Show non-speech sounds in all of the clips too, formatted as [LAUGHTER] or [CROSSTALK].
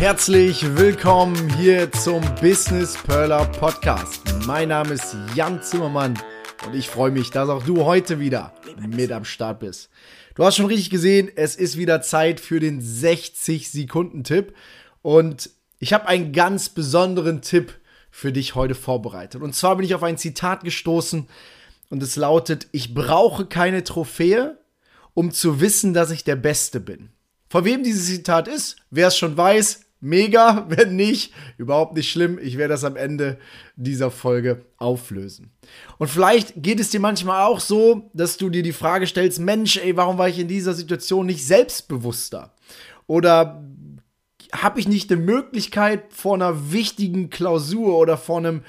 Herzlich willkommen hier zum Business Perler Podcast. Mein Name ist Jan Zimmermann und ich freue mich, dass auch du heute wieder mit am Start bist. Du hast schon richtig gesehen, es ist wieder Zeit für den 60 Sekunden Tipp und ich habe einen ganz besonderen Tipp für dich heute vorbereitet. Und zwar bin ich auf ein Zitat gestoßen und es lautet, ich brauche keine Trophäe, um zu wissen, dass ich der Beste bin. Von wem dieses Zitat ist, wer es schon weiß, mega. [LAUGHS] Wenn nicht, überhaupt nicht schlimm. Ich werde das am Ende dieser Folge auflösen. Und vielleicht geht es dir manchmal auch so, dass du dir die Frage stellst: Mensch, ey, warum war ich in dieser Situation nicht selbstbewusster? Oder habe ich nicht eine Möglichkeit vor einer wichtigen Klausur oder vor einem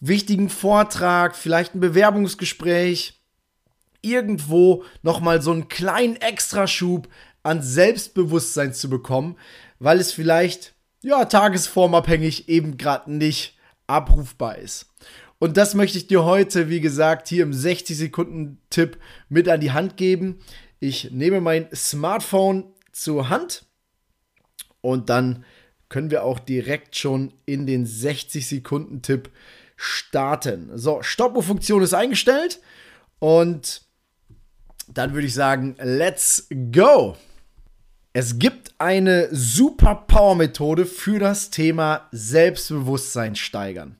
wichtigen Vortrag, vielleicht ein Bewerbungsgespräch, irgendwo nochmal so einen kleinen Extraschub an Selbstbewusstsein zu bekommen, weil es vielleicht, ja, tagesformabhängig eben gerade nicht abrufbar ist. Und das möchte ich dir heute, wie gesagt, hier im 60-Sekunden-Tipp mit an die Hand geben. Ich nehme mein Smartphone zur Hand und dann können wir auch direkt schon in den 60-Sekunden-Tipp starten. So, Stoppuhr-Funktion ist eingestellt und dann würde ich sagen, let's go! Es gibt eine super Power-Methode für das Thema Selbstbewusstsein steigern.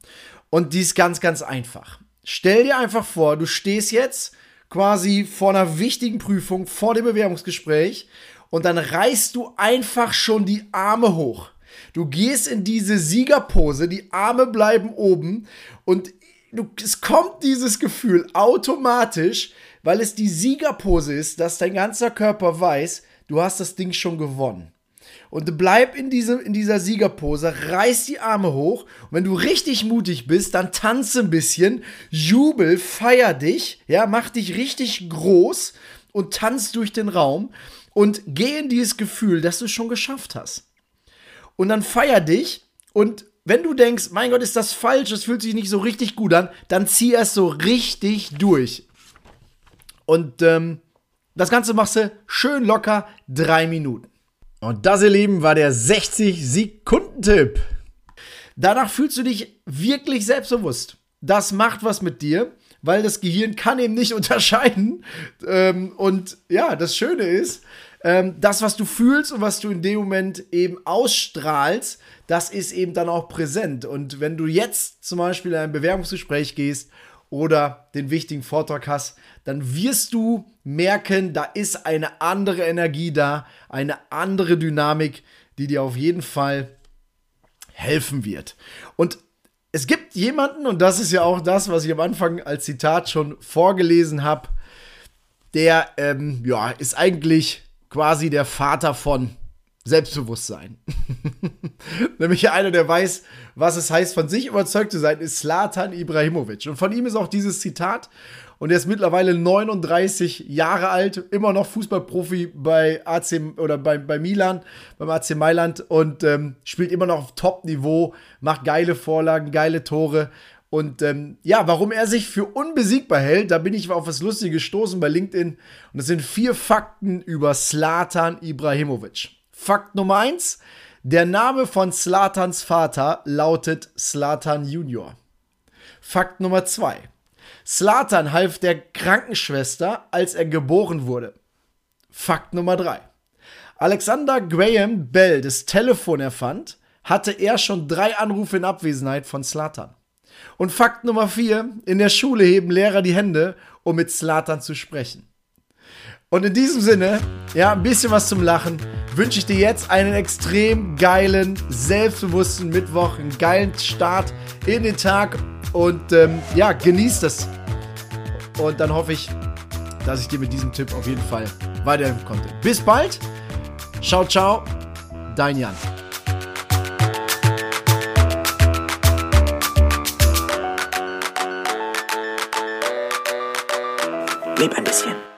Und die ist ganz, ganz einfach. Stell dir einfach vor, du stehst jetzt quasi vor einer wichtigen Prüfung, vor dem Bewerbungsgespräch und dann reißt du einfach schon die Arme hoch. Du gehst in diese Siegerpose, die Arme bleiben oben und du, es kommt dieses Gefühl automatisch, weil es die Siegerpose ist, dass dein ganzer Körper weiß, du hast das Ding schon gewonnen. Und bleib in, diese, in dieser Siegerpose, reiß die Arme hoch. Und wenn du richtig mutig bist, dann tanze ein bisschen, jubel, feier dich, ja, mach dich richtig groß und tanz durch den Raum und geh in dieses Gefühl, dass du es schon geschafft hast. Und dann feier dich und wenn du denkst, mein Gott, ist das falsch, das fühlt sich nicht so richtig gut an, dann zieh es so richtig durch. Und ähm, das Ganze machst du schön locker drei Minuten. Und das, ihr Lieben, war der 60-Sekunden-Tipp. Danach fühlst du dich wirklich selbstbewusst. Das macht was mit dir, weil das Gehirn kann eben nicht [LAUGHS] unterscheiden. Ähm, und ja, das Schöne ist, ähm, das, was du fühlst und was du in dem Moment eben ausstrahlst, das ist eben dann auch präsent. Und wenn du jetzt zum Beispiel in ein Bewerbungsgespräch gehst oder den wichtigen Vortrag hast, dann wirst du merken, da ist eine andere Energie da, eine andere Dynamik, die dir auf jeden Fall helfen wird. Und es gibt jemanden, und das ist ja auch das, was ich am Anfang als Zitat schon vorgelesen habe, der ähm, ja, ist eigentlich quasi der Vater von Selbstbewusstsein. [LAUGHS] Nämlich einer, der weiß, was es heißt, von sich überzeugt zu sein, ist Slatan Ibrahimovic. Und von ihm ist auch dieses Zitat. Und er ist mittlerweile 39 Jahre alt, immer noch Fußballprofi bei AC oder bei, bei Milan, beim AC Mailand und ähm, spielt immer noch auf Top-Niveau, macht geile Vorlagen, geile Tore. Und ähm, ja, warum er sich für unbesiegbar hält, da bin ich auf was Lustiges gestoßen bei LinkedIn. Und das sind vier Fakten über Slatan Ibrahimovic. Fakt Nummer eins: Der Name von Slatans Vater lautet Slatan Junior. Fakt Nummer zwei: Slatan half der Krankenschwester, als er geboren wurde. Fakt Nummer drei: Alexander Graham Bell das Telefon erfand, hatte er schon drei Anrufe in Abwesenheit von Slatan. Und Fakt Nummer vier: In der Schule heben Lehrer die Hände, um mit Slatan zu sprechen. Und in diesem Sinne, ja, ein bisschen was zum Lachen, wünsche ich dir jetzt einen extrem geilen, selbstbewussten Mittwoch, einen geilen Start in den Tag und ähm, ja, genieß das. Und dann hoffe ich, dass ich dir mit diesem Tipp auf jeden Fall weiterhelfen konnte. Bis bald. Ciao, ciao. Dein Jan. Leb ein bisschen.